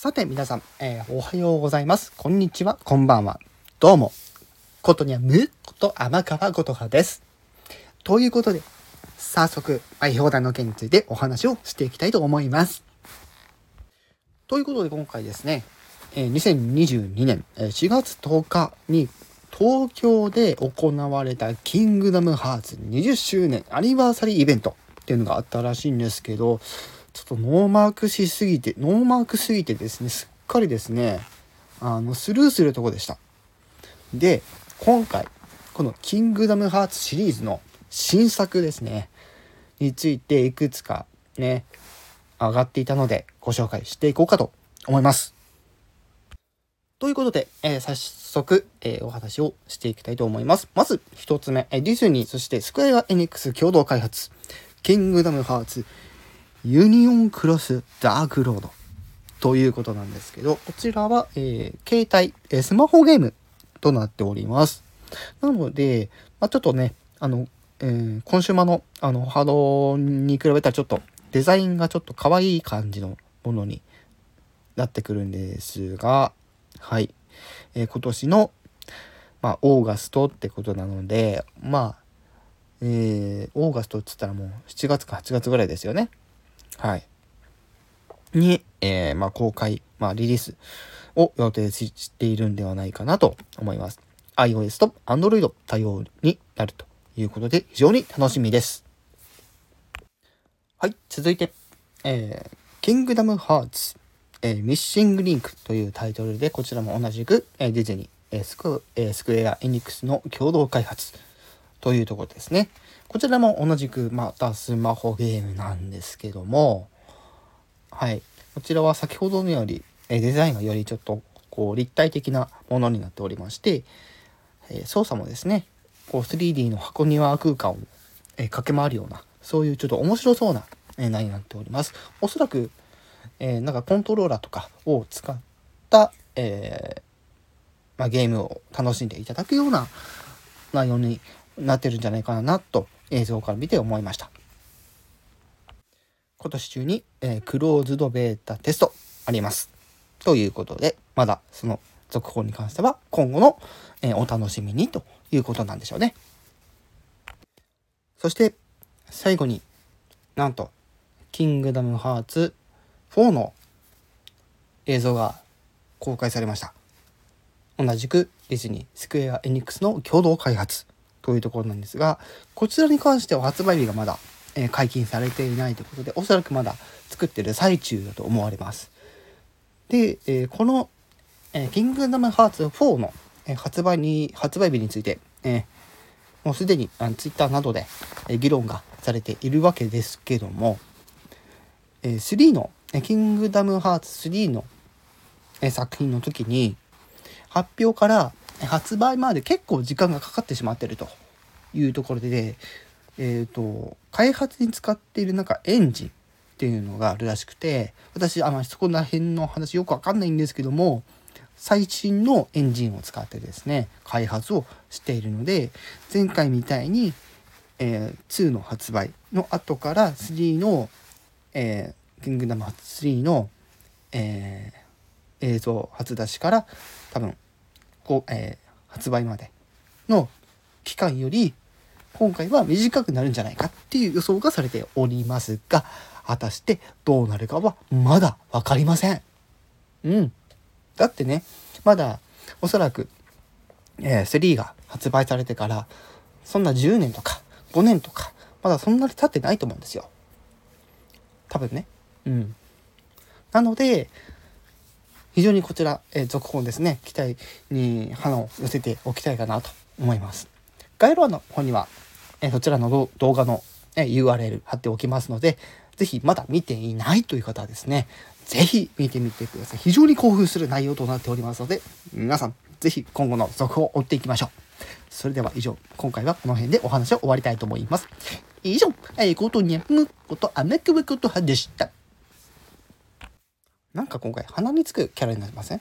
さて皆さん、えー、おはようございます。こんにちは、こんばんは。どうも、ことにゃむこと天川ことはです。ということで、早速、愛表題の件についてお話をしていきたいと思います。ということで今回ですね、えー2022年4月10日に東京で行われたキングダムハーツ20周年アニバーサリーイベントっていうのがあったらしいんですけど、ちょっとノーマークしすぎて、ノーマークすぎてですね、すっかりですね、あの、スルーするとこでした。で、今回、このキングダムハーツシリーズの新作ですね、についていくつかね、上がっていたのでご紹介していこうかと思います。ということで、えー早速、えーお話をしていきたいと思います。まず一つ目、えディズニー、そしてスクエアエニックス共同開発、キングダムハーツユニオンクロスダークロードということなんですけど、こちらは、えー携帯、えスマホゲームとなっております。なので、まあ、ちょっとね、あの、えーコンシューマのあのハードに比べたらちょっとデザインがちょっと可愛い感じのものになってくるんですが、はい。えー今年の、まあ、オーガストってことなので、まあ、えーオーガストって言ったらもう7月か8月ぐらいですよね。はい。に、えーまあ、公開、まあ、リリースを予定しているんではないかなと思います。iOS と Android 対応になるということで、非常に楽しみです。はい、続いて、えー、キングダムハーツ、えーミッシングリンクというタイトルで、こちらも同じく、えーディズニー、えースクえースクエア・エニックスの共同開発というところですね。こちらも同じくまたスマホゲームなんですけども、はい。こちらは先ほどのより、えデザインがよりちょっとこう立体的なものになっておりまして、え操作もですね、こう 3D の箱庭空間を、え駆け回るような、そういうちょっと面白そうな、え内容になっております。おそらく、えなんかコントローラーとかを使った、えーまあ、ゲームを楽しんでいただくような内容になってるんじゃないかなと映像から見て思いました。今年中に、えークローズドベータテストあります。ということで、まだその続報に関しては今後の、えーお楽しみにということなんでしょうね。そして最後になんとキングダムハーツ4の映像が公開されました。同じくディズニー、スクエア・エニックスの共同開発というところなんですが、こちらに関しては発売日がまだ、え解禁されていないということで、おそらくまだ作ってる最中だと思われます。で、えこの、えキングダムハーツ4の、え発売に、発売日について、えもうすでにあのツイッターなどで、え議論がされているわけですけども、え3の、えキングダムハーツ3の、え作品の時に、発表から発売まで結構時間がかかってしまってると。いうところで、えっ、と、開発に使っているなんかエンジンっていうのがあるらしくて、私、あの、そこら辺の話よくわかんないんですけども、最新のエンジンを使ってですね、開発をしているので、前回みたいに、えー2の発売の後から3の、えーキングダム3の、えー映像初出しから多分こう、えー発売までの期間より今回は短くなるんじゃないかっていう予想がされておりますが果たしてどうなるかはまだ分かりません。うん。だってねまだおそらく、えー3が発売されてからそんな10年とか5年とかまだそんなに経ってないと思うんですよ。多分ね。うん。なので非常にこちら、えー続報ですね、期待に花を寄せておきたいかなと思います。概要欄の方には、えーそちらの動画の、えー URL 貼っておきますので、ぜひまだ見ていないという方はですね、ぜひ見てみてください。非常に興奮する内容となっておりますので、皆さん、ぜひ今後の続報を追っていきましょう。それでは以上、今回はこの辺でお話を終わりたいと思います。以上、えー、ことにゃむことあめくぶことはでした。なんか今回鼻につくキャラになりません？